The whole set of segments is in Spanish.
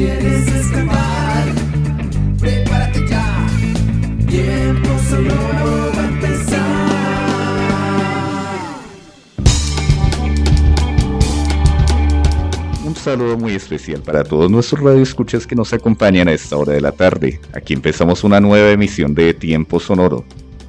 quieres escapar, prepárate ya. Tiempo solo va a empezar. Un saludo muy especial para todos nuestros radioescuchas que nos acompañan a esta hora de la tarde. Aquí empezamos una nueva emisión de Tiempo Sonoro.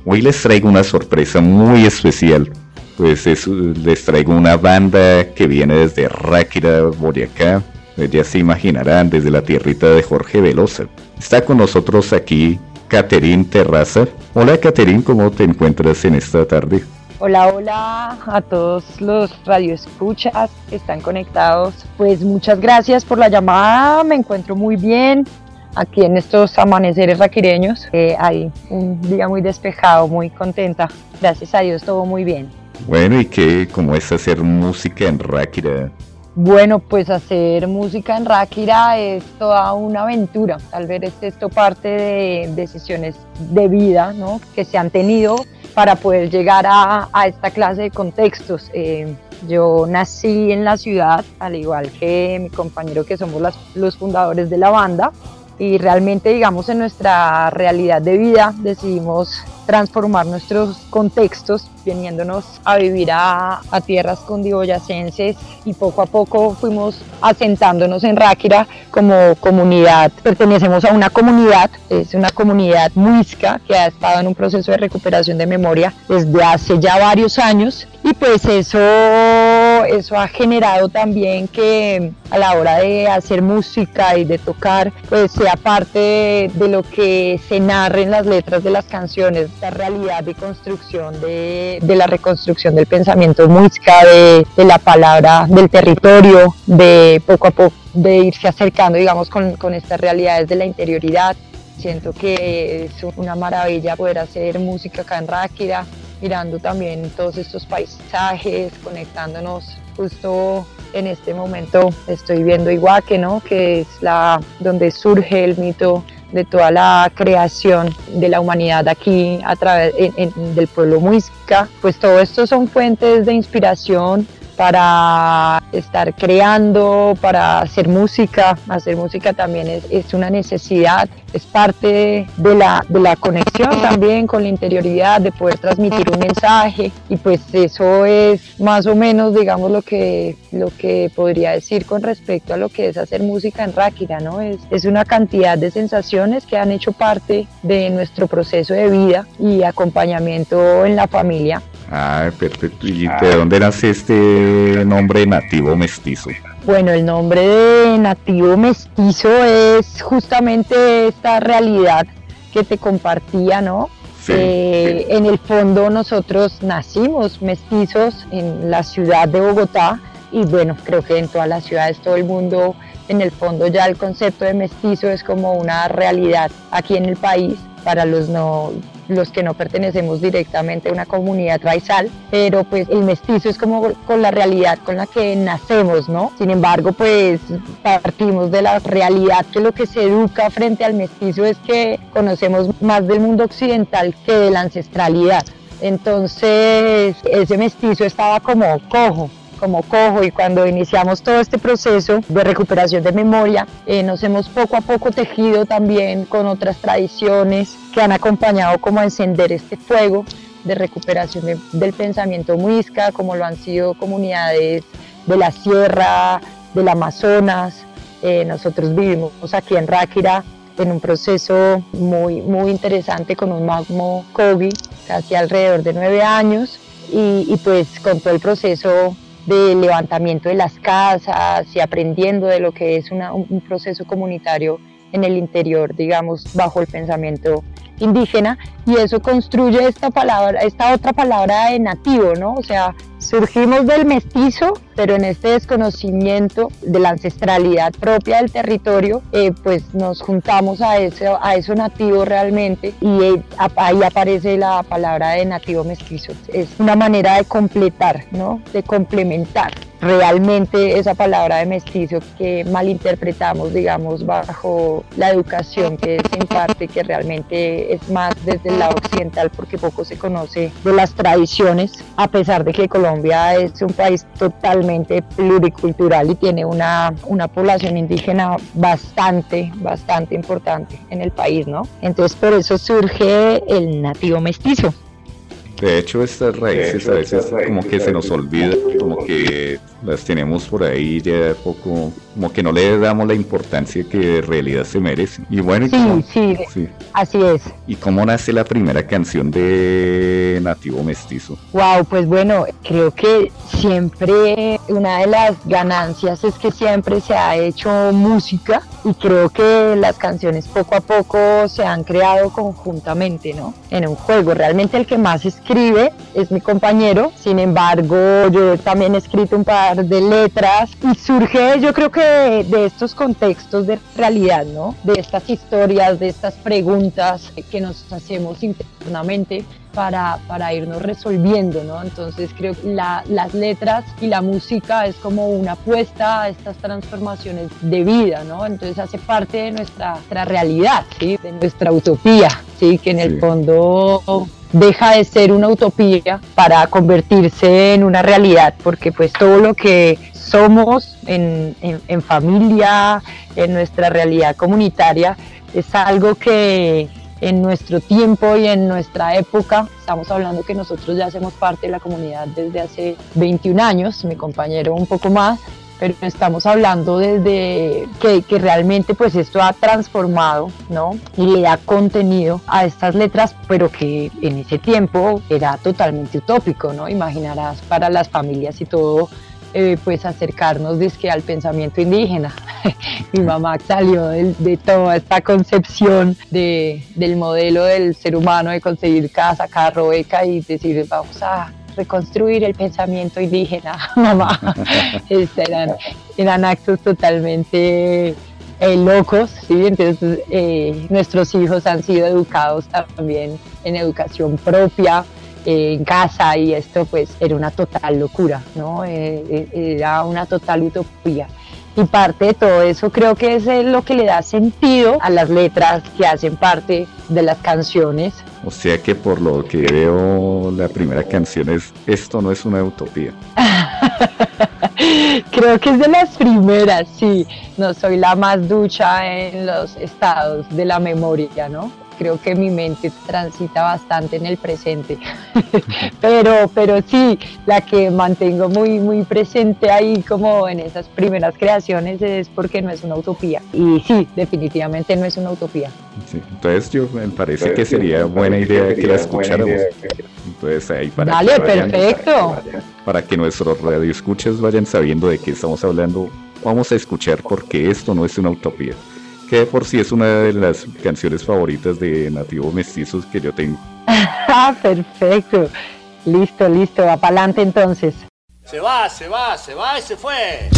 Hoy les traigo una sorpresa muy especial. Pues es- les traigo una banda que viene desde Ráquira, Boyacá. Pues Ya se imaginarán, desde la tierrita de Jorge Velosa. Está con nosotros aquí Caterín Terraza. Hola Caterín, ¿cómo te encuentras en esta tarde? Hola, hola a todos los radioescuchas que están conectados. Pues muchas gracias por la llamada, me encuentro muy bien aquí en estos amaneceres raquireños. Eh, hay un día muy despejado, muy contenta. Gracias a Dios, todo muy bien. Bueno, ¿y qué? ¿Cómo es hacer música en Ráquira? Bueno, pues hacer música en Ráquira es toda una aventura. Tal vez es esto parte de decisiones de vida ¿no? que se han tenido para poder llegar a, esta clase de contextos. Eh, yo nací en la ciudad, al igual que mi compañero que somos las- los fundadores de la banda, y realmente, digamos, en nuestra realidad de vida decidimos transformar nuestros contextos, viniéndonos a vivir a, a tierras cundiboyacenses y poco a poco fuimos asentándonos en Ráquira como comunidad. Pertenecemos a una comunidad, es una comunidad muisca que ha estado en un proceso de recuperación de memoria desde hace ya varios años y pues eso, eso ha generado también que a la hora de hacer música y de tocar, pues sea parte de, lo que se narre en las letras de las canciones, la realidad de construcción, de, la reconstrucción del pensamiento muisca, de, de la palabra, del territorio, de poco a poco, de irse acercando, digamos, con, con estas realidades de la interioridad. Siento que es una maravilla poder hacer música acá en Ráquira, mirando también todos estos paisajes, conectándonos justo en este momento estoy viendo Iguaque, ¿no? que es la donde surge el mito de toda la creación de la humanidad aquí a través del pueblo muisca. Pues todo esto son fuentes de inspiración para estar creando, para hacer música. Hacer música también es, es una necesidad, es parte de la, de la conexión también con la interioridad, de poder transmitir un mensaje. Y pues eso es más o menos, digamos, lo que, lo que podría decir con respecto a lo que es hacer música en Ráquira, ¿no? Es, es una cantidad de sensaciones que han hecho parte de nuestro proceso de vida y acompañamiento en la familia. Ah, perfecto. ¿Y de dónde nace este nombre nativo mestizo? Bueno, el nombre de nativo mestizo es justamente esta realidad que te compartía, ¿no? Sí. Eh, en el fondo nosotros nacimos mestizos en la ciudad de Bogotá y bueno, creo que en todas las ciudades todo el mundo, en el fondo ya el concepto de mestizo es como una realidad aquí en el país para los no los que no pertenecemos directamente a una comunidad raizal, pero pues el mestizo es como con la realidad con la que nacemos, ¿no? Sin embargo, pues partimos de la realidad que lo que se educa frente al mestizo es que conocemos más del mundo occidental que de la ancestralidad. Entonces, ese mestizo estaba como cojo, como cojo y cuando iniciamos todo este proceso de recuperación de memoria, eh, nos hemos poco a poco tejido también con otras tradiciones que han acompañado como a encender este fuego de recuperación de- del pensamiento muisca, como lo han sido comunidades de la sierra, del Amazonas. Eh, nosotros vivimos aquí en Ráquira en un proceso muy, muy interesante con un magmo Kogi, casi alrededor de nueve años, y, y pues con todo el proceso de levantamiento de las casas y aprendiendo de lo que es una- un, proceso comunitario en el interior, digamos, bajo el pensamiento indígena, y eso construye esta palabra, esta otra palabra de nativo, ¿no? O sea, surgimos del mestizo, pero en este desconocimiento de la ancestralidad propia del territorio, eh, pues nos juntamos a eso, a eso nativo realmente, y eh, ahí aparece la palabra de nativo mestizo. Es una manera de completar, ¿no? De complementar realmente esa palabra de mestizo que malinterpretamos, digamos, bajo la educación que se imparte, que realmente es más desde el lado occidental porque poco se conoce de las tradiciones, a pesar de que Colombia es un país totalmente pluricultural y tiene una, una población indígena bastante, bastante importante en el país, ¿no? Entonces por eso surge el nativo mestizo. De hecho, estas raíces a veces como que se nos olvida, como que las tenemos por ahí ya poco, como que no le damos la importancia que en realidad se merecen. Y bueno, sí, sí, sí, así es. ¿Y cómo nace la primera canción de Nativo Mestizo? Wow, pues bueno, creo que siempre una de las ganancias es que siempre se ha hecho música y creo que las canciones poco a poco se han creado conjuntamente, ¿no? En un juego. Realmente el que más escribe es mi compañero, sin embargo yo también he escrito un par de letras y surge yo creo que de, estos contextos de realidad, ¿no? De estas historias, de estas preguntas que nos hacemos internamente para, para irnos resolviendo, ¿no? Entonces creo que las letras y la música es como una apuesta a estas transformaciones de vida, ¿no? Entonces hace parte de nuestra, nuestra realidad, ¿sí? De nuestra utopía, ¿sí? Que en el fondo deja de ser una utopía para convertirse en una realidad, porque pues todo lo que somos en, en, familia, en nuestra realidad comunitaria, es algo que, en nuestro tiempo y en nuestra época. Estamos hablando que nosotros ya hacemos parte de la comunidad desde hace 21 años, mi compañero un poco más, pero estamos hablando desde que, realmente pues esto ha transformado, ¿no? Y le da contenido a estas letras, pero que en ese tiempo era totalmente utópico, ¿no? Imaginarás para las familias y todo eh, pues acercarnos que al pensamiento indígena. Mi mamá salió de, toda esta concepción de, del modelo del ser humano de conseguir casa, carro, beca y decir vamos a reconstruir el pensamiento indígena, mamá. Este, eran, eran actos totalmente eh, locos, ¿sí? entonces eh, nuestros hijos han sido educados también en educación propia, en casa y esto pues era una total locura, ¿no? Eh, eh, era una total utopía. Y parte de todo eso creo que es lo que le da sentido a las letras que hacen parte de las canciones. O sea que por lo que veo la primera canción es Esto no es una utopía. creo que es de las primeras, sí. No soy la más ducha en los estados de la memoria, ¿no? Creo que mi mente transita bastante en el presente. pero, pero sí, la que mantengo muy, muy presente ahí como en esas primeras creaciones es porque no es una utopía. Y sí, definitivamente no es una utopía. entonces yo me parece que sería buena idea que la escucháramos. Entonces ahí para Dale, perfecto. Para que nuestros radioescuchas vayan sabiendo de qué estamos hablando, vamos a escuchar porque esto no es una utopía que por sí es una de las canciones favoritas de Nativo Mestizos que yo tengo. Ah, perfecto. Listo, listo. Va para adelante entonces. Se va, se va, se va y se fue.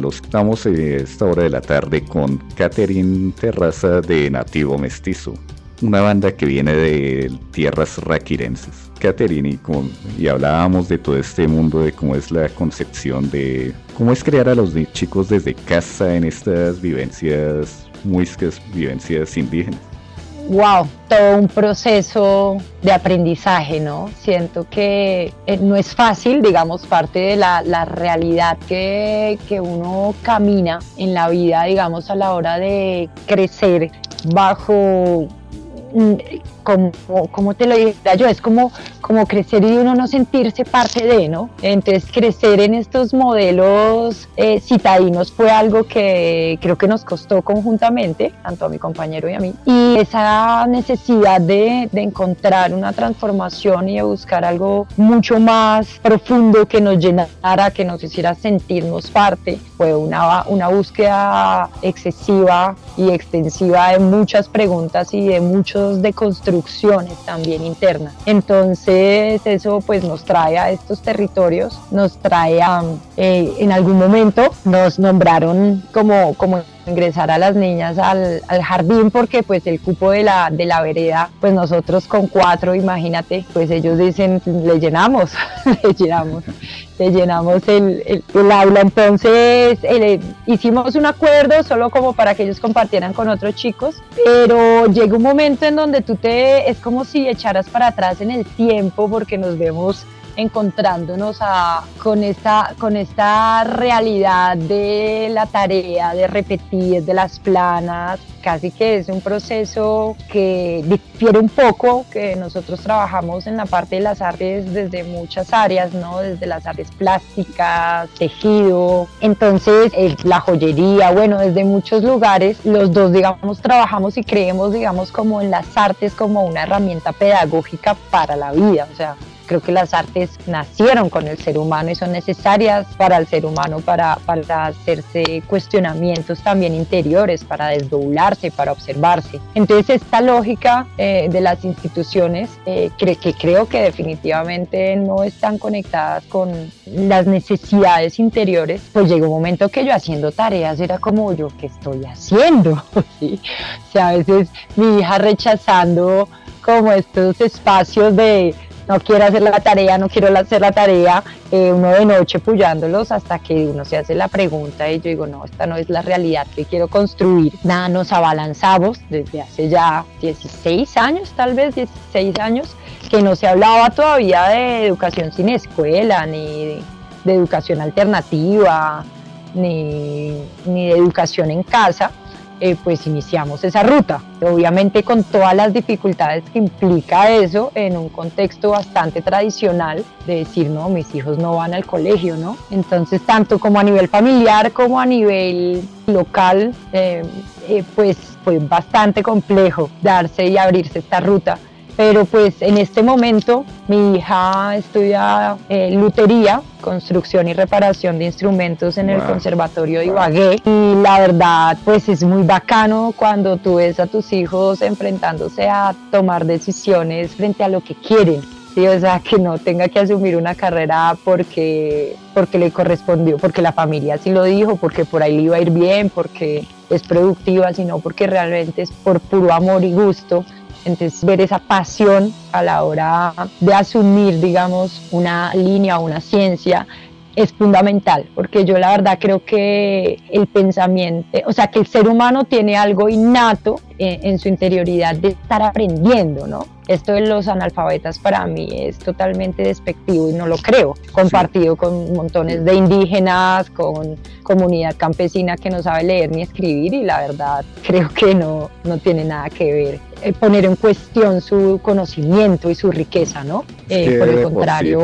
Los estamos a esta hora de la tarde con Catherine Terraza de Nativo Mestizo, una banda que viene de tierras raquirenses. Catherine, y, con- y hablábamos de todo este mundo, de cómo es la concepción de cómo es crear a los chicos desde casa en estas vivencias, muiscas, vivencias indígenas. Wow, todo un proceso de aprendizaje, ¿no? Siento que eh, no es fácil, digamos, parte de la, la realidad que, que uno camina en la vida, digamos, a la hora de crecer bajo, como, como te lo dijera yo, es como, como crecer y uno no sentirse parte de, ¿no? Entonces crecer en estos modelos eh, citadinos fue algo que creo que nos costó conjuntamente, tanto a mi compañero y a mí, y esa necesidad de, de encontrar una transformación y de buscar algo mucho más profundo que nos llenara, que nos hiciera sentirnos parte, fue una, una búsqueda excesiva y extensiva de muchas preguntas y de muchos deconstrucciones también internas. Entonces eso pues nos trae a estos territorios, nos trae a, eh, en algún momento nos nombraron como, como ingresar a las niñas al, al jardín porque pues el cupo de la, de la vereda, pues nosotros con cuatro, imagínate, pues ellos dicen, le llenamos, le llenamos, le llenamos el, el- aula. Entonces hicimos un acuerdo solo como para que ellos compartieran con otros chicos, pero llega un momento en donde tú te, es como si echaras para atrás en el tiempo porque nos vemos encontrándonos a- con, esta, con esta realidad de la tarea, de repetir, de las planas, casi que es un proceso que difiere un poco, que nosotros trabajamos en la parte de las artes desde muchas áreas, ¿no? Desde las artes plásticas, tejido, entonces eh, la joyería, bueno, desde muchos lugares, los dos, digamos, trabajamos y creemos, digamos, como en las artes como una herramienta pedagógica para la vida, o sea, Creo que las artes nacieron con el ser humano y son necesarias para el ser humano para, para hacerse cuestionamientos también interiores, para desdoblarse, para observarse. Entonces esta lógica eh, de las instituciones eh, cre- que creo que definitivamente no están conectadas con las necesidades interiores, pues llegó un momento que yo haciendo tareas era como yo, ¿qué estoy haciendo? ¿Sí? O sea, a veces mi hija rechazando como estos espacios de no quiero hacer la tarea, no quiero hacer la tarea, eh, uno de noche puyándolos hasta que uno se hace la pregunta y yo digo, no, esta no es la realidad que quiero construir. Nada, nos abalanzamos desde hace ya 16 años, tal vez 16 años, que no se hablaba todavía de educación sin escuela, ni de educación alternativa, ni, ni de educación en casa eh, pues iniciamos esa ruta. Obviamente con todas las dificultades que implica eso en un contexto bastante tradicional de decir, no, mis hijos no van al colegio, ¿no? Entonces, tanto como a nivel familiar como a nivel local, eh, eh, pues fue bastante complejo darse y abrirse esta ruta. Pero pues en este momento mi hija estudia eh, lutería, construcción y reparación de instrumentos en el. Conservatorio de Ibagué y la verdad pues es muy bacano cuando tú ves a tus hijos enfrentándose a tomar decisiones frente a lo que quieren. Sí, o sea, que no tenga que asumir una carrera porque, porque le correspondió, porque la familia sí lo dijo, porque por ahí le iba a ir bien, porque es productiva, sino porque realmente es por puro amor y gusto. Entonces, ver esa pasión a la hora de asumir, digamos, una línea o una ciencia es fundamental, porque yo la verdad creo que el pensamiento, o sea, que el ser humano tiene algo innato en, en su interioridad de estar aprendiendo, ¿no? Esto de los analfabetas para mí es totalmente despectivo y no lo creo, compartido con montones de indígenas, con comunidad campesina que no sabe leer ni escribir y la verdad creo que no, no tiene nada que ver. Eh, poner en cuestión su conocimiento y su riqueza, ¿no? Eh, por el de por sí, contrario,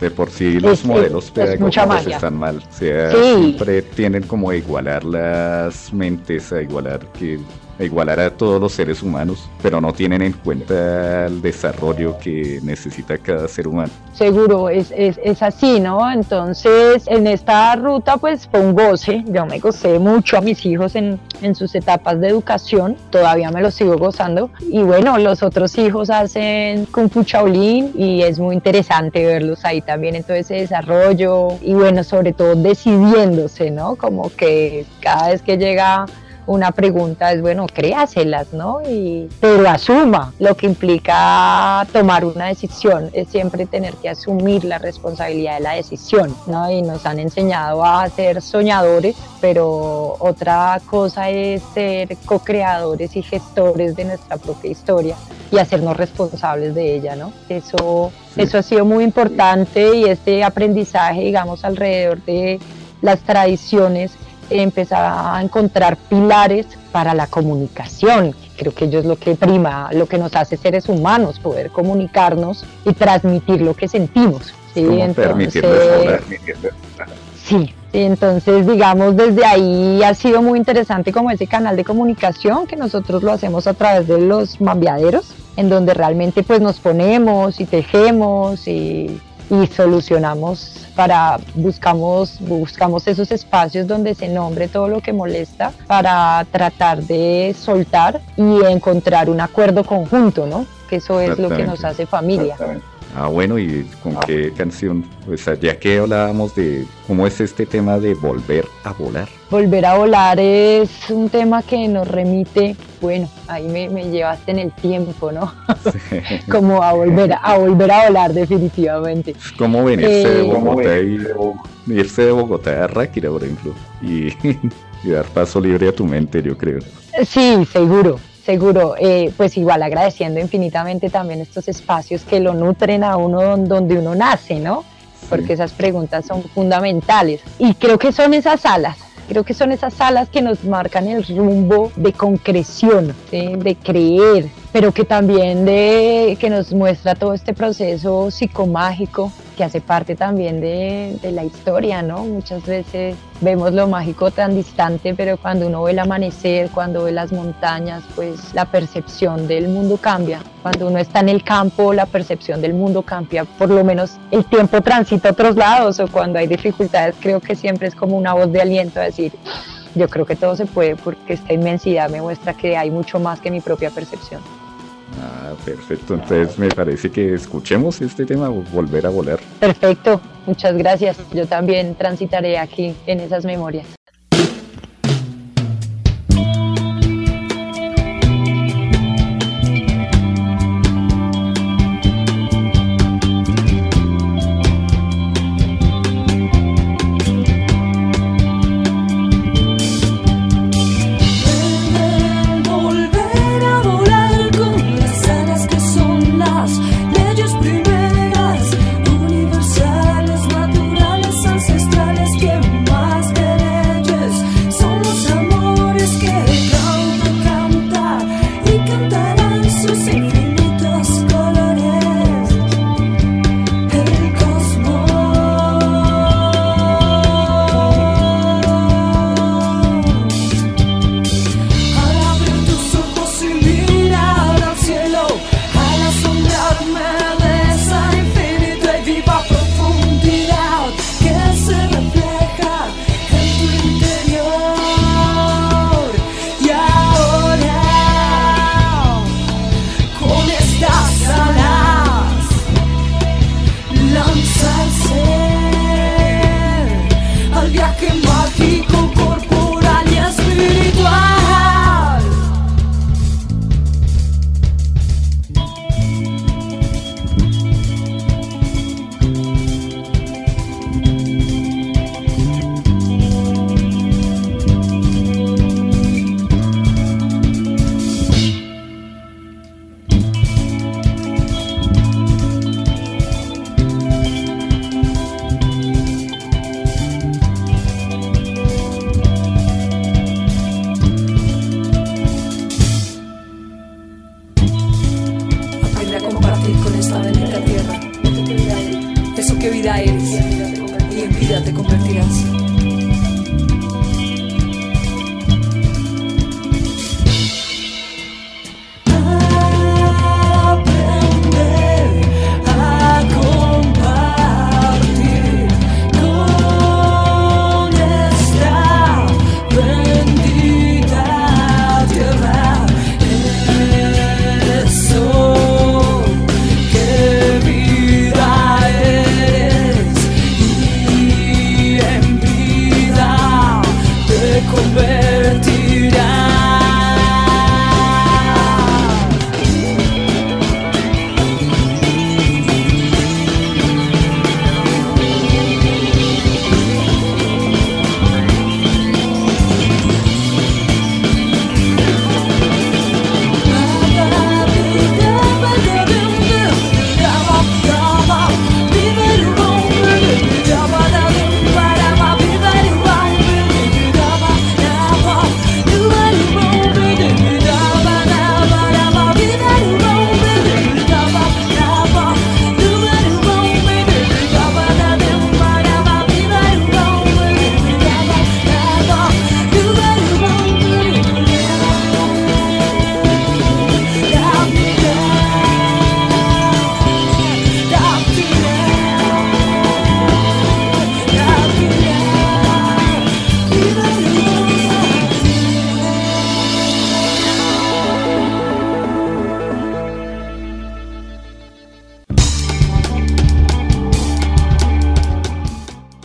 de por sí los es- modelos es pedagógicos están mal. O sea, Sí. siempre tienden como a igualar las mentes, a igualar que a igualar a todos los seres humanos, pero no tienen en cuenta el desarrollo que necesita cada ser humano. seguro es, es, es así, ¿no? Entonces, en esta ruta, pues fue un goce. Yo me gocé mucho a mis hijos en, en sus etapas de educación, todavía me los sigo gozando. Y bueno, los otros hijos hacen Kung Fu Shaolin y es muy interesante verlos ahí también en todo ese desarrollo. Y bueno, sobre todo decidiéndose, ¿no? Como que cada vez que llega una pregunta es bueno, créaselas, ¿no? Y, pero asuma lo que implica tomar una decisión, es siempre tener que asumir la responsabilidad de la decisión, ¿no? Y nos han enseñado a ser soñadores, pero otra cosa es ser co-creadores y gestores de nuestra propia historia y hacernos responsables de ella, ¿no? Eso, Sí. eso ha sido muy importante y este aprendizaje, digamos, alrededor de las tradiciones empezar a encontrar pilares para la comunicación. Creo que ello es lo que prima, lo que nos hace seres humanos, poder comunicarnos y transmitir lo que sentimos. ¿sí? Entonces. Sí, sí, entonces digamos desde ahí ha sido muy interesante como ese canal de comunicación que nosotros lo hacemos a través de los mambiaderos, en donde realmente pues nos ponemos y tejemos y, y solucionamos para buscamos buscamos esos espacios donde se nombre todo lo que molesta para tratar de soltar y encontrar un acuerdo conjunto, ¿no? Que eso es lo que nos hace familia. Ah, bueno, ¿y con qué canción? Pues ya que hablábamos de cómo es este tema de volver a volar. Volver a volar es un tema que nos remite, bueno, ahí me, me llevaste en el tiempo, ¿no? Como a volver, a volver a volar definitivamente. Es como venirse de Eh, Bogotá y irse de Bogotá a Ráquira, por ejemplo, y, y dar paso libre a tu mente, yo creo. Sí, seguro, seguro. Eh, pues igual agradeciendo infinitamente también estos espacios que lo nutren a uno don- donde uno nace, ¿no? Porque esas preguntas son fundamentales. Y creo que son esas alas. Creo que son esas alas que nos marcan el rumbo de concreción, ¿sí? de creer, pero que también de que nos muestra todo este proceso psicomágico que hace parte también de, la historia, ¿no? Muchas veces vemos lo mágico tan distante, pero cuando uno ve el amanecer, cuando ve las montañas, pues la percepción del mundo cambia. Cuando uno está en el campo, la percepción del mundo cambia. Por lo menos el tiempo transita a otros lados o cuando hay dificultades, creo que siempre es como una voz de aliento a decir, yo creo que todo se puede porque esta inmensidad me muestra que hay mucho más que mi propia percepción. Ah, perfecto. Entonces me parece que escuchemos este tema, volver a volar. Perfecto, muchas gracias. Yo también transitaré aquí en esas memorias.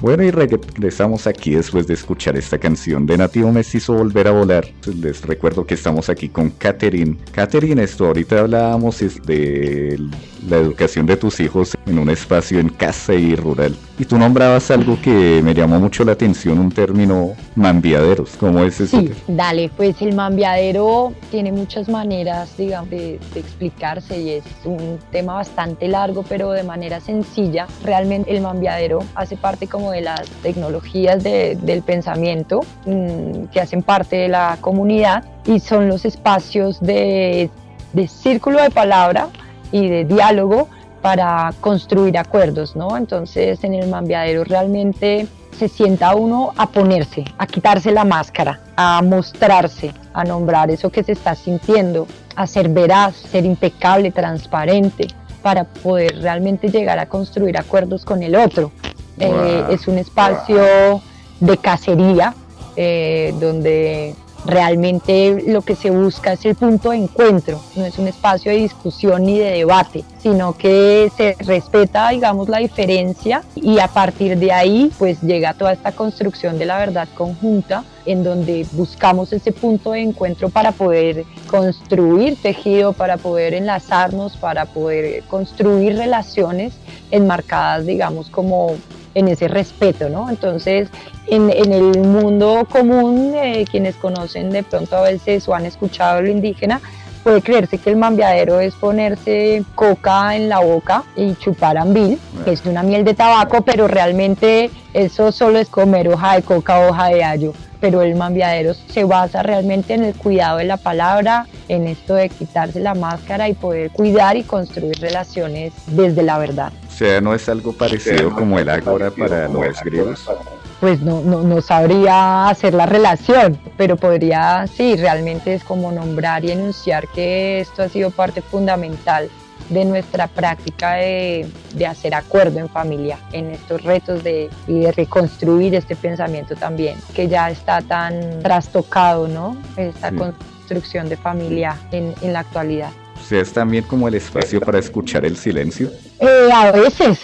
Bueno, y regresamos aquí después de escuchar esta canción de Nativo Mestizo Volver a Volar. Les recuerdo que estamos aquí con Catherine. Catherine, esto ahorita hablábamos de la educación de tus hijos en un espacio en casa y rural. Y tú nombrabas algo que me llamó mucho la atención, un término mambiaderos. ¿Cómo es eso? Sí, dale, pues el mambiadero tiene muchas maneras, digamos, de, de explicarse y es un tema bastante largo, pero de manera sencilla. Realmente el mambiadero hace parte como de las tecnologías de- del pensamiento mm, que hacen parte de la comunidad y son los espacios de, de círculo de palabra y de diálogo para construir acuerdos, ¿no? Entonces en el mambiadero realmente se sienta uno a ponerse, a quitarse la máscara, a mostrarse, a nombrar eso que se está sintiendo, a ser veraz, ser impecable, transparente, para poder realmente llegar a construir acuerdos con el otro. Eh, es un espacio de cacería eh, donde realmente lo que se busca es el punto de encuentro, no es un espacio de discusión ni de debate, sino que se respeta, digamos, la diferencia y a partir de ahí pues llega toda esta construcción de la verdad conjunta en donde buscamos ese punto de encuentro para poder construir tejido, para poder enlazarnos, para poder construir relaciones enmarcadas, digamos, como en ese respeto, ¿no? Entonces, en, en el mundo común, eh, quienes conocen de pronto a veces o han escuchado lo indígena, puede creerse que el mambiadero es ponerse coca en la boca y chupar ambil, que es una miel de tabaco, pero realmente eso solo es comer hoja de coca, hoja de allo. Pero el mambiadero se basa realmente en el cuidado de la palabra, en esto de quitarse la máscara y poder cuidar y construir relaciones desde la verdad. O sea, no es algo parecido como el ágora para los griegos. pues no, no, no sabría hacer la relación, pero podría, sí, realmente es como nombrar y enunciar que esto ha sido parte fundamental de nuestra práctica de, de hacer acuerdo en familia, en estos retos de, y de reconstruir este pensamiento también, que ya está tan trastocado, ¿no? Esta Sí. construcción de familia en, en la actualidad. O sea, es también como el espacio para escuchar el silencio. Eh, a veces,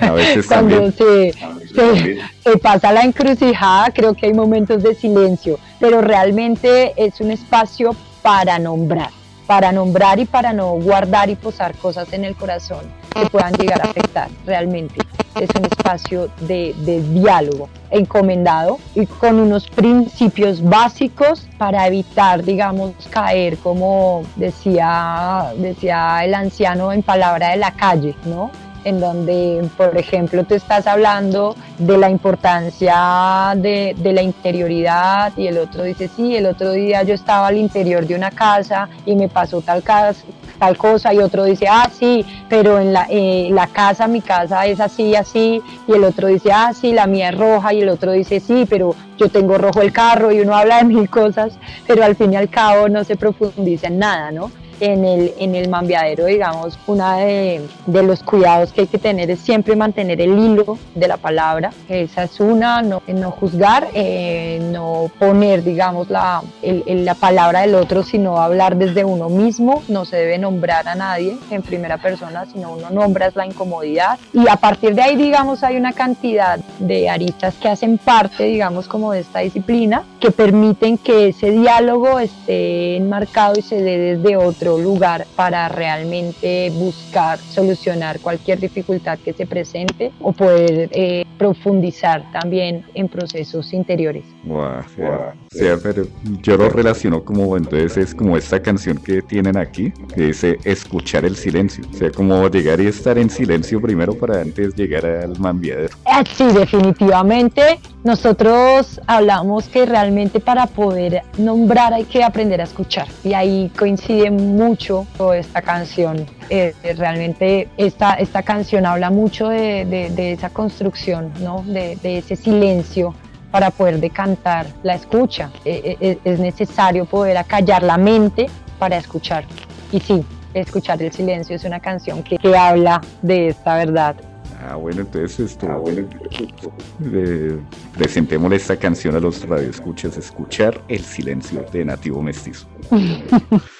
A veces cuando también. se, se, se pasa la encrucijada, creo que hay momentos de silencio, pero realmente es un espacio para nombrar, para nombrar y para no guardar y posar cosas en el corazón que puedan llegar a afectar realmente. Es un espacio de, diálogo encomendado y con unos principios básicos para evitar, digamos, caer como decía, decía el anciano en palabra de la calle, ¿no? En donde, por ejemplo, tú estás hablando de la importancia de, la interioridad y el otro dice, sí, el otro día yo estaba al interior de una casa y me pasó tal, cas tal cosa y otro dice, ah, sí, pero en la, eh, la casa, mi casa es así, así, y el otro dice, ah, sí, la mía es roja, y el otro dice, sí, pero yo tengo rojo el carro, y uno habla de mil cosas, pero al fin y al cabo no se profundiza en nada, ¿no? En el, en el mambiadero, digamos, uno de, de, los cuidados que hay que tener es siempre mantener el hilo de la palabra. Esa es una, no, no juzgar, eh, no poner, digamos, la, el, la palabra del otro, sino hablar desde uno mismo. No se debe nombrar a nadie en primera persona, sino uno nombra es la incomodidad. Y a partir de ahí, digamos, hay una cantidad de aristas que hacen parte, digamos, como de esta disciplina, que permiten que ese diálogo esté enmarcado y se dé desde otro lugar para realmente buscar solucionar cualquier dificultad que se presente o poder eh, profundizar también en procesos interiores. Wow, pero yo lo relaciono como, entonces es como esta canción que tienen aquí, que dice escuchar el silencio, o sea, como llegar y estar en silencio primero para antes llegar al mambiadero. Ah, sí, definitivamente. Nosotros hablamos que realmente para poder nombrar hay que aprender a escuchar y ahí coincide mucho esta canción. Eh, realmente esta, esta canción habla mucho de, de, esa construcción, ¿no? de, ese silencio para poder decantar la escucha. E, e, e, es necesario poder acallar la mente para escuchar. Y sí, escuchar el silencio es una canción que, que habla de esta verdad. Ah, bueno, entonces esto. Ah, bueno, eh, presentémosle esta canción a los radioescuchas, escuchar el silencio de Nativo Mestizo.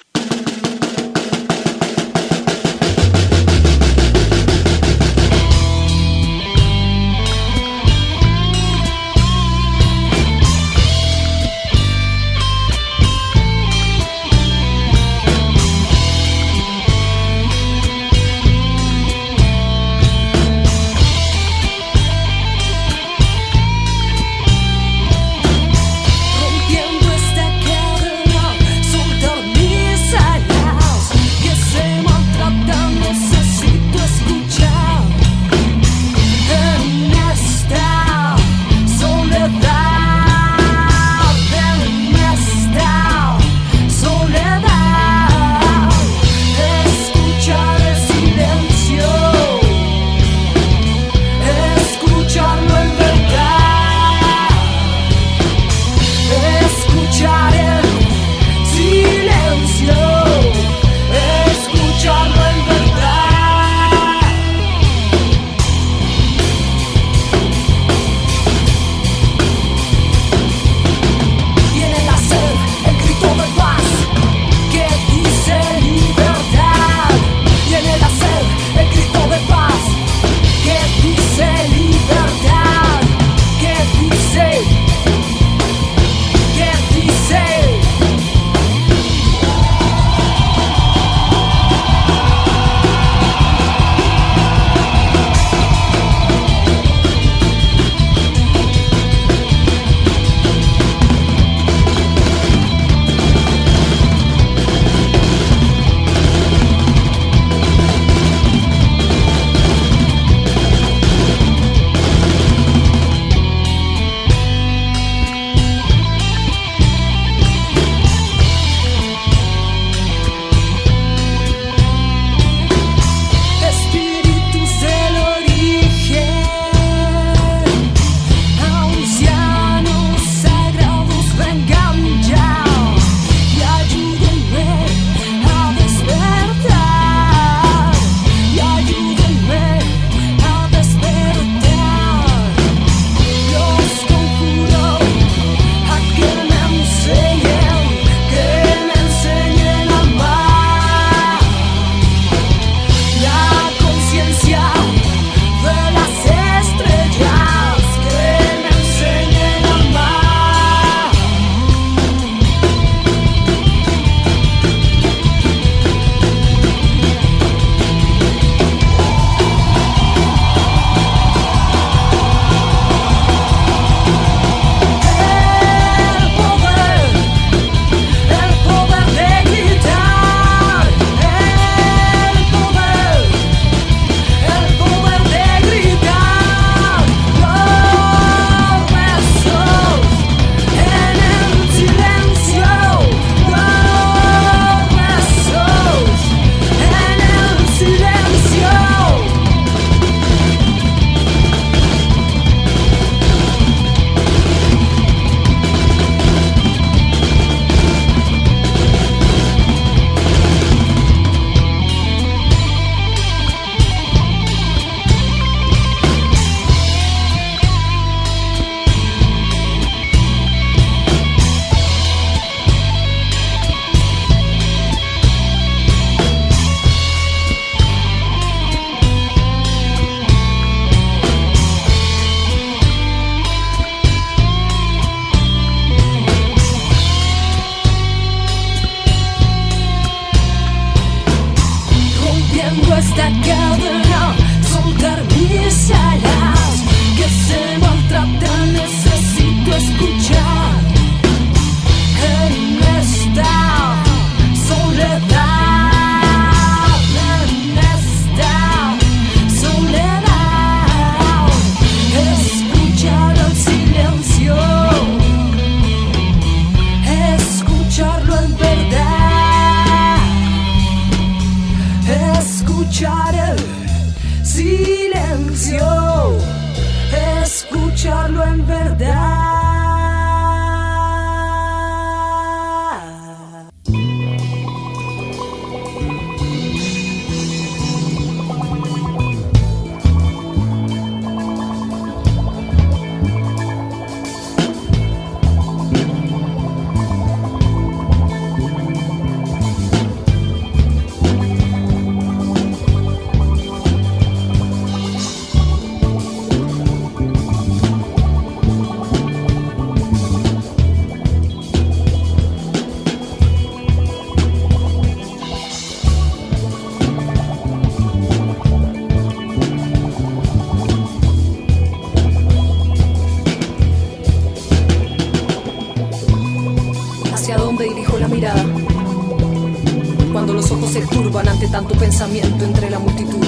turban ante tanto pensamiento entre la multitud.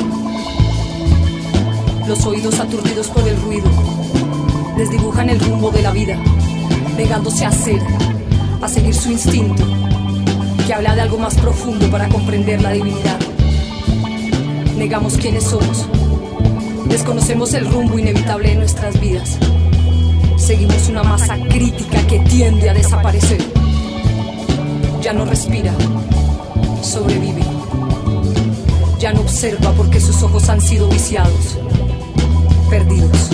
Los oídos aturdidos por el ruido desdibujan el rumbo de la vida, negándose a ser, a seguir su instinto, que habla de algo más profundo para comprender la divinidad. Negamos quiénes somos, desconocemos el rumbo inevitable de nuestras vidas. Seguimos una masa crítica que tiende a desaparecer. Ya no respira, sobrevive. Ya no observa porque sus ojos han sido viciados, perdidos.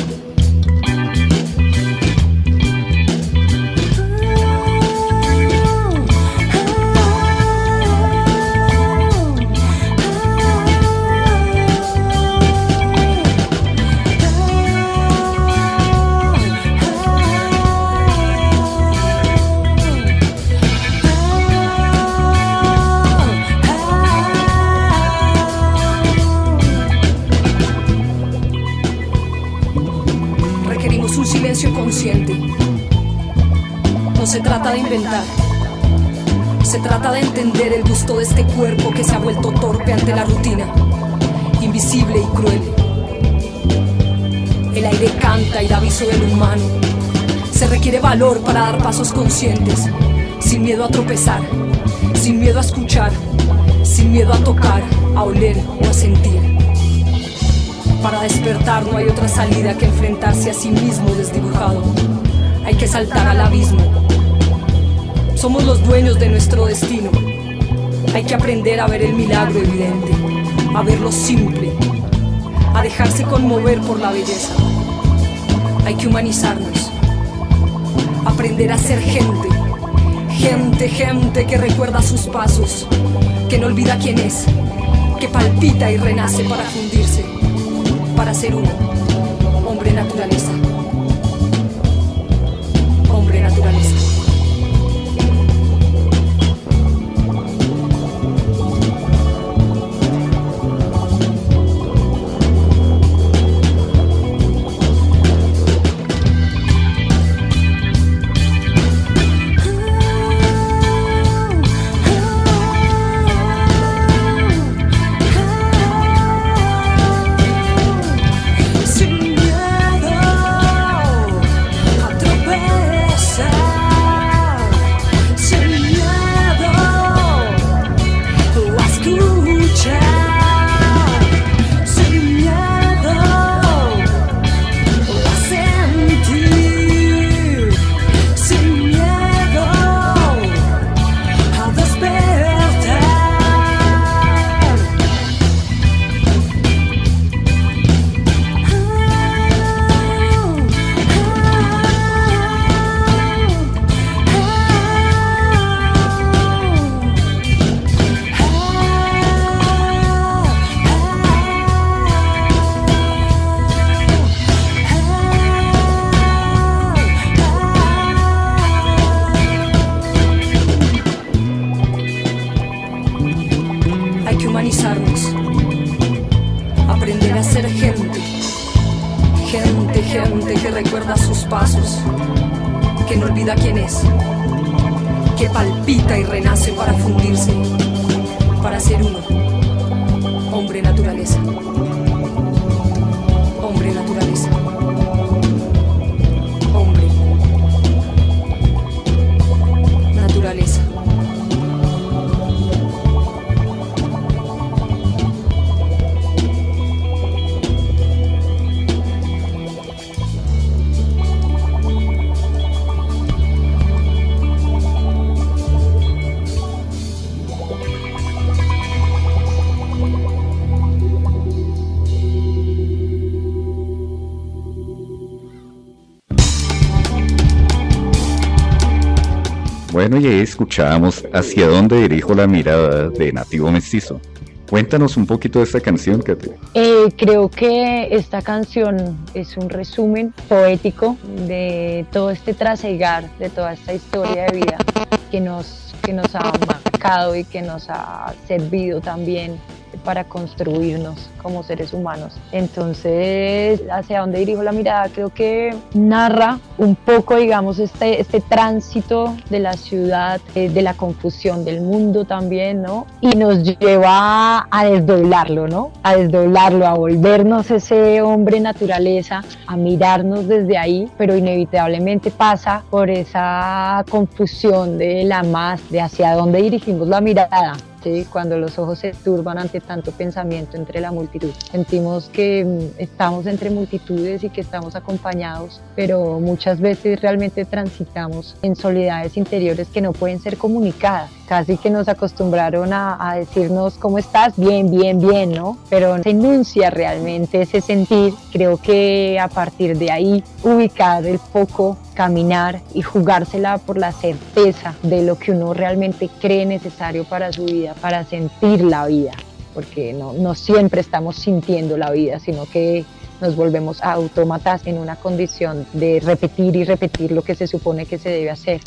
Se trata de entender el gusto de este cuerpo que se ha vuelto torpe ante la rutina, invisible y cruel. El aire canta y da aviso del humano. Se requiere valor para dar pasos conscientes, sin miedo a tropezar, sin miedo a escuchar, sin miedo a tocar, a oler o a sentir. Para despertar no hay otra salida que enfrentarse a sí mismo desdibujado. Hay que saltar al abismo. Somos los dueños de nuestro destino. Hay que aprender a ver el milagro evidente, a ver lo simple, a dejarse conmover por la belleza. Hay que humanizarnos, aprender a ser gente, gente, gente que recuerda sus pasos, que no olvida quién es, que palpita y renace para fundirse para ser uno. Hombre naturaleza. Aprender a ser gente, gente, gente que recuerda sus pasos, que no olvida quién es, que palpita y renace para fundirse, para ser uno, hombre naturaleza, Bueno, y ahí escuchábamos Hacia dónde dirijo la mirada de Nativo Mestizo. Cuéntanos un poquito de esta canción, Katy. Eh, creo que esta canción es un resumen poético de todo este trasegar, de toda esta historia de vida que nos, que nos ha marcado y que nos ha servido también para construirnos como seres humanos. Entonces, hacia dónde dirijo la mirada, creo que narra un poco, digamos, este, este tránsito de la ciudad, eh, de la confusión del mundo también, ¿no? Y nos lleva a desdoblarlo, ¿no? A desdoblarlo, a volvernos ese hombre naturaleza, a mirarnos desde ahí, pero inevitablemente pasa por esa confusión de la más, de hacia dónde dirigimos la mirada, cuando los ojos se turban ante tanto pensamiento entre la multitud. Sentimos que mm, estamos entre multitudes y que estamos acompañados, pero muchas veces realmente transitamos en soledades interiores que no pueden ser comunicadas. Casi que nos acostumbraron a, decirnos cómo estás, bien, bien, bien, ¿no? Pero se enuncia realmente ese sentir. Creo que a partir de ahí ubicar el foco caminar y jugársela por la certeza de lo que uno realmente cree necesario para su vida, para sentir la vida, porque no, no siempre estamos sintiendo la vida, sino que nos volvemos autómatas en una condición de repetir y repetir lo que se supone que se debe hacer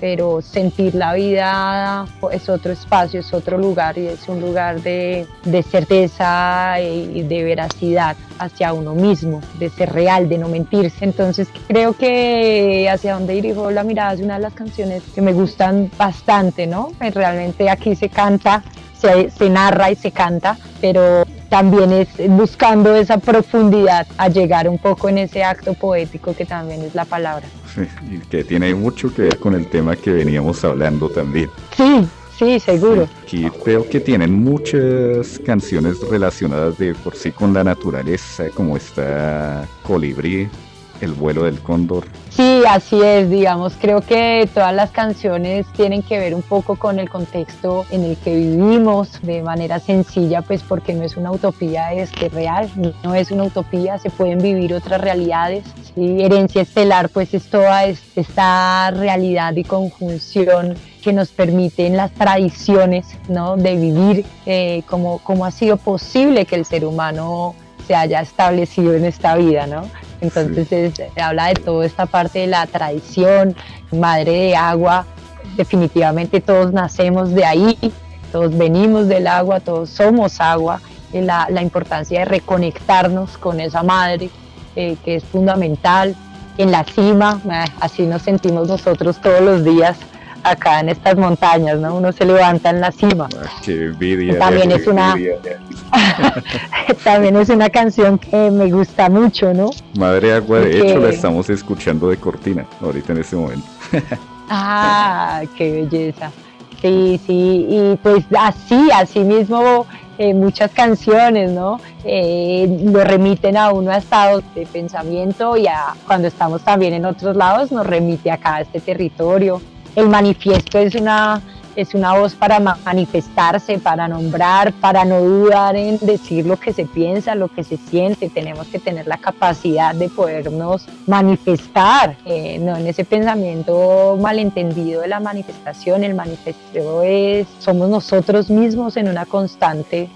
pero sentir la vida es otro espacio, es otro lugar y es un lugar de, certeza y de veracidad hacia uno mismo, de ser real, de no mentirse. Entonces creo que hacia donde dirijo la mirada es una de las canciones que me gustan bastante, ¿no? Pues realmente aquí se canta, se, se narra y se canta, pero también es buscando esa profundidad a llegar un poco en ese acto poético que también es la palabra. y que tiene mucho que ver con el tema que veníamos hablando también. Sí, sí, seguro. Aquí veo que tienen muchas canciones relacionadas de por sí con la naturaleza, como está Colibrí, el vuelo del cóndor. Sí, así es, digamos, creo que todas las canciones tienen que ver un poco con el contexto en el que vivimos de manera sencilla, pues porque no es una utopía es que real, no es una utopía, se pueden vivir otras realidades. ¿sí? Herencia estelar, pues es toda esta realidad y conjunción que nos permiten las tradiciones ¿no? de vivir, eh, como, como ha sido posible que el ser humano se haya establecido en esta vida, ¿no? Entonces habla de toda esta parte de la tradición, madre de agua, definitivamente todos nacemos de ahí, todos venimos del agua, todos somos agua, y la, importancia de reconectarnos con esa madre eh, que es fundamental en la cima, eh, así nos sentimos nosotros todos los días acá en estas montañas, ¿no? Uno se levanta en la cima. Ah, qué envidia. También es una también es una canción que me gusta mucho, ¿no? Madre Agua, de hecho la estamos escuchando de cortina ahorita en este momento. ah, qué belleza. Sí, sí, y pues así, así mismo eh, muchas canciones, ¿no? Eh, lo remiten a uno a estados de pensamiento y a, cuando estamos también en otros lados nos remite acá a este territorio el manifiesto es una, es una voz para manifestarse, para nombrar, para no dudar en decir lo que se piensa, lo que se siente. Tenemos que tener la capacidad de podernos manifestar, eh, no en ese pensamiento malentendido de la manifestación. El manifiesto es, somos nosotros mismos en una constante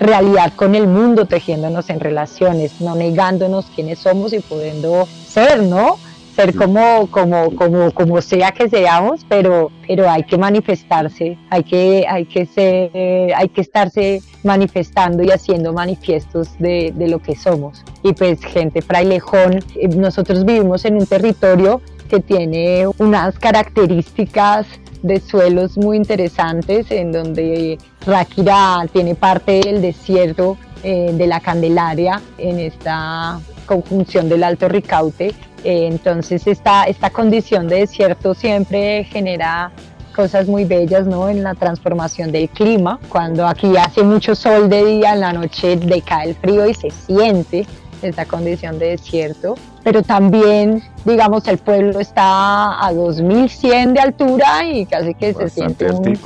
realidad con el mundo, tejiéndonos en relaciones, no negándonos quiénes somos y pudiendo ser, ¿no? Ser como, como, como, como sea que seamos, pero, pero hay que manifestarse, hay que, hay que ser, hay que estarse manifestando y haciendo manifiestos de, de lo que somos. Y pues gente frailejón, eh, nosotros vivimos en un territorio que tiene unas características de suelos muy interesantes en donde Ráquira tiene parte del desierto eh, de la Candelaria en esta conjunción del Alto Ricaute entonces esta, esta condición de desierto siempre genera cosas muy bellas ¿no? en la transformación del clima. Cuando aquí hace mucho sol de día, en la noche decae el frío y se siente esta condición de desierto pero también, digamos, el pueblo está a 2100 de altura y casi que se siente un,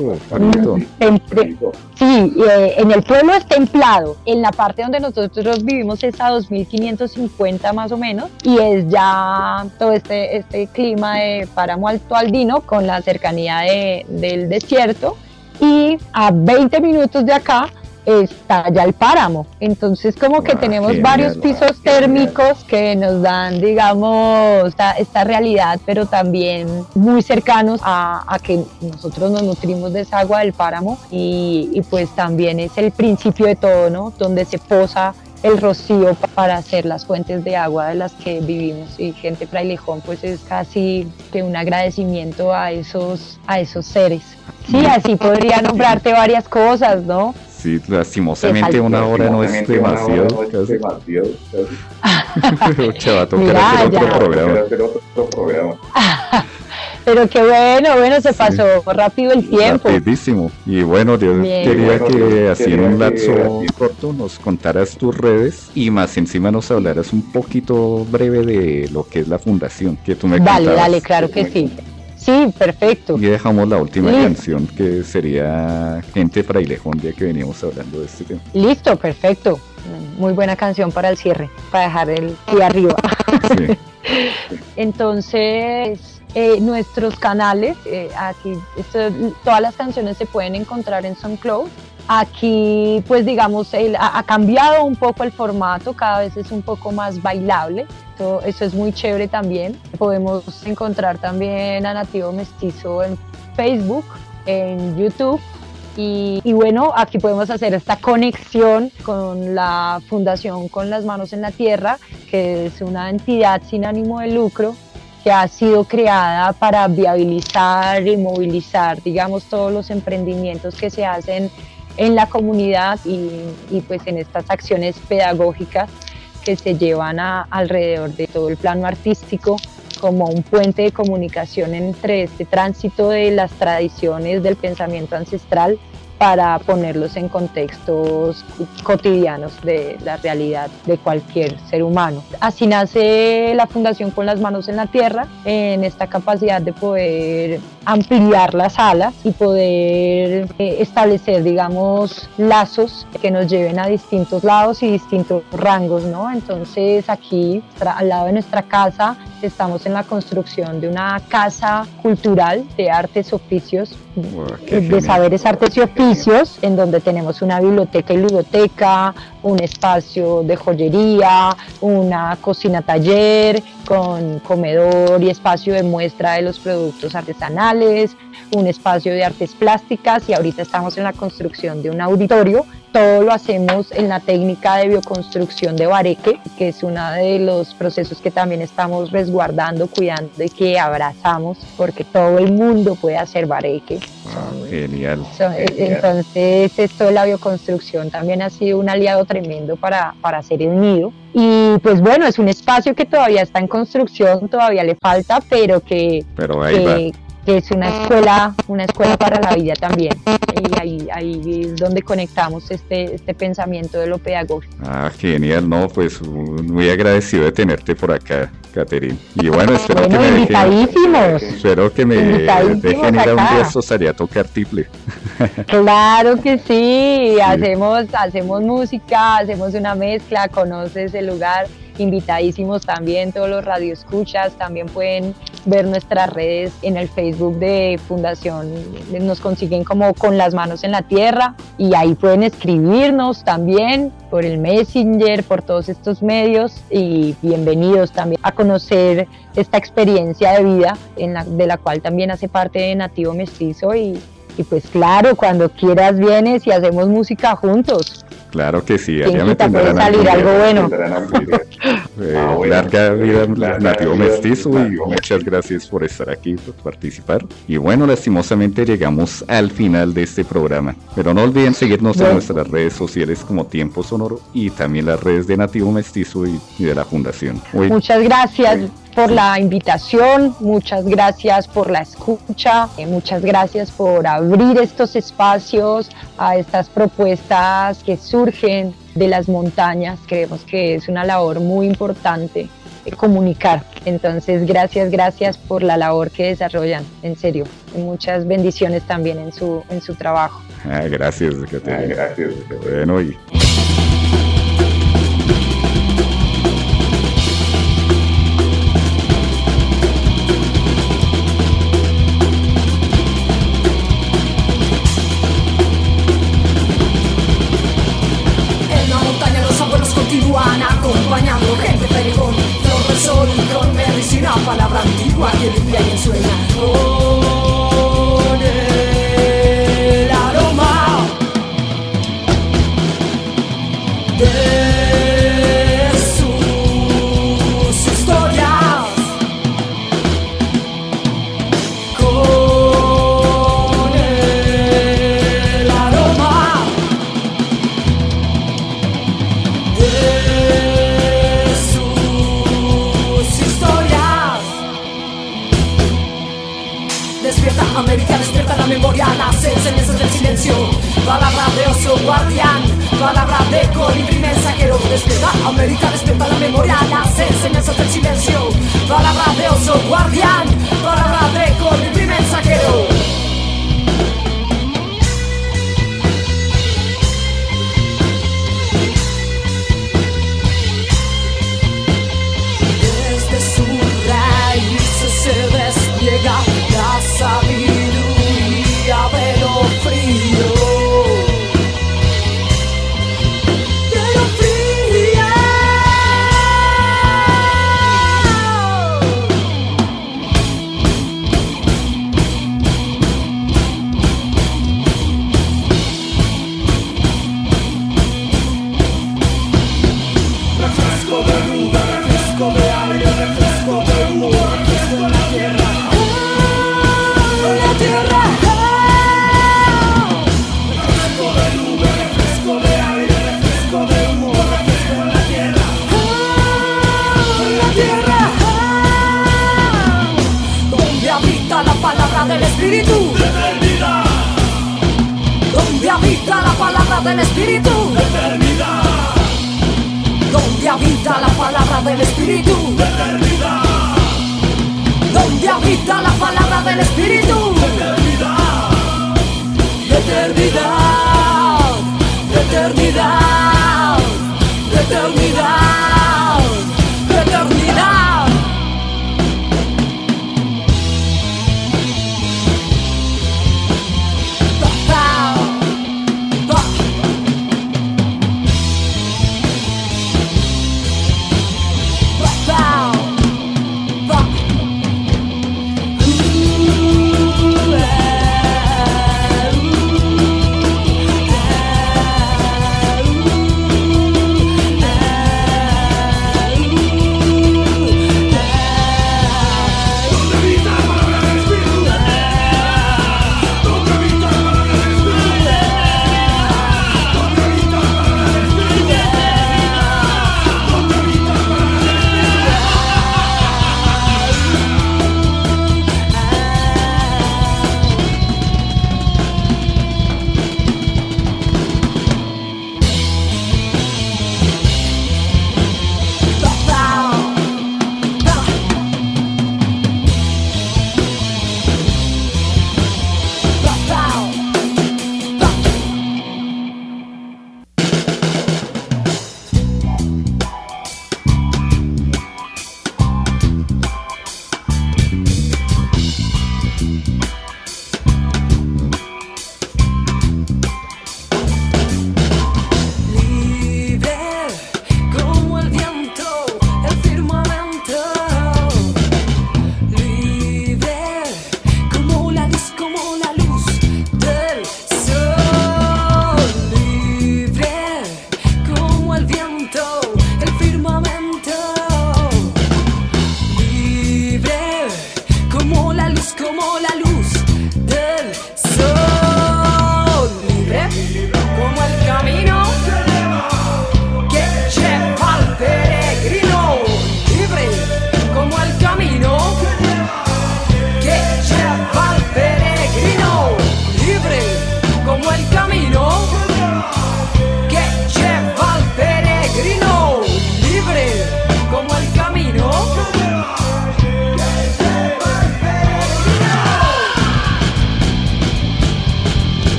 Sí, eh, en el pueblo es templado, en la parte donde nosotros vivimos es a 2550 más o menos y es ya todo este, este clima de páramo alto aldino con la cercanía de, del desierto. Y a 20 minutos de acá está ya el páramo. Entonces como que Ah, tenemos varios pisos térmicos que nos dan, digamos, esta, esta realidad, pero también muy cercanos a, a que nosotros nos nutrimos de esa agua del páramo. Y, y pues también es el principio de todo, ¿no? Donde se posa el rocío pa- para hacer las fuentes de agua de las que vivimos. Y gente frailejón pues es casi que un agradecimiento a esos a esos seres. Sí así podría nombrarte varias cosas no Sí, lastimosamente una hora no es demasiado. tocar Mira, hacer otro ya. programa. pero qué bueno bueno se pasó rápido el tiempo Rapidísimo. Y bueno, yo Bien. quería Bueno, que así en un lapso corto nos contaras tus redes y más encima nos hablaras un poquito breve de lo que es la fundación que tú me dale contabas. dale claro que sí sí perfecto Y dejamos la última Listo. canción que sería Gente Frailejón, ya que veníamos hablando de este tema. listo perfecto muy buena canción para el cierre para dejar el pie arriba Sí. Entonces, eh, nuestros canales, eh, aquí esto- todas las canciones se pueden encontrar en SoundCloud. Aquí, pues digamos, el- ha, ha cambiado un poco el formato, cada vez es un poco más bailable. Eso, eso es muy chévere también. Podemos encontrar también a Nativo Mestizo en Facebook, en YouTube. Y, y bueno, aquí podemos hacer esta conexión con la Fundación Con las Manos en la Tierra, que es una entidad sin ánimo de lucro que ha sido creada para viabilizar y movilizar, digamos, todos los emprendimientos que se hacen en la comunidad y, y, pues en estas acciones pedagógicas que se llevan a- alrededor de todo el plano artístico como un puente de comunicación entre este tránsito de las tradiciones del pensamiento ancestral para ponerlos en contextos cotidianos de la realidad de cualquier ser humano. Así nace la Fundación con las manos en la tierra, en esta capacidad de poder ampliar las alas y poder eh, establecer, digamos, lazos que nos lleven a distintos lados y distintos rangos, ¿no? Entonces aquí, al lado de nuestra casa, estamos en la construcción de una casa cultural de artes, oficios, qué de saberes, artes y oficios, en donde tenemos una biblioteca y ludoteca, un espacio de joyería, una cocina taller con comedor y espacio de muestra de los productos artesanales, un espacio de artes plásticas y ahorita estamos en la construcción de un auditorio. Todo lo hacemos en la técnica de bioconstrucción de bareque, que es uno de los procesos que también estamos resguardando, cuidando y que abrazamos, porque todo el mundo puede hacer bareque. Wow, genial. So- Entonces, esto de la bioconstrucción también ha sido un aliado tremendo para, para hacer el nido. Y pues bueno, es un espacio que todavía está en construcción, todavía le falta, pero que, Pero ahí va. Que, es una escuela, una escuela para la vida también. Y ahí, ahí es donde conectamos este, este pensamiento de lo pedagógico. Ah, genial, no, pues muy agradecido de tenerte por acá, Caterine. Y bueno, espero Bueno, que me dejen, espero que me dejen ir a un día estos a tocar tiple. Claro que sí, hacemos, hacemos música, hacemos una mezcla, conoces el lugar, invitadísimos también, todos los radioescuchas, también pueden ver nuestras redes en el Facebook de Fundación, nos consiguen como con las manos en la tierra y ahí pueden escribirnos también por el Messenger, por todos estos medios y bienvenidos también a conocer esta experiencia de vida en la, de la cual también hace parte de Nativo Mestizo y, y pues claro, cuando quieras vienes y hacemos música juntos. Claro que sí, ¿Quién allá me tendrán salir algo bueno. Eh, Ah, bueno. larga vida Larga nativo vida, mestizo y muchas gracias por estar aquí, por participar. Y bueno, lastimosamente llegamos al final de este programa. Pero no olviden seguirnos en nuestras redes sociales como Tiempo Sonoro y también las redes de Nativo Mestizo y, y de la Fundación. Hoy, Muchas gracias por la invitación, muchas gracias por la escucha, eh, muchas gracias por abrir estos espacios a estas propuestas que surgen de las montañas. Creemos que es una labor muy importante eh, comunicar. Entonces, gracias, gracias por la labor que desarrollan, en serio. Y muchas bendiciones también en su, en su trabajo. ah, gracias, Ah, gracias. Bueno, y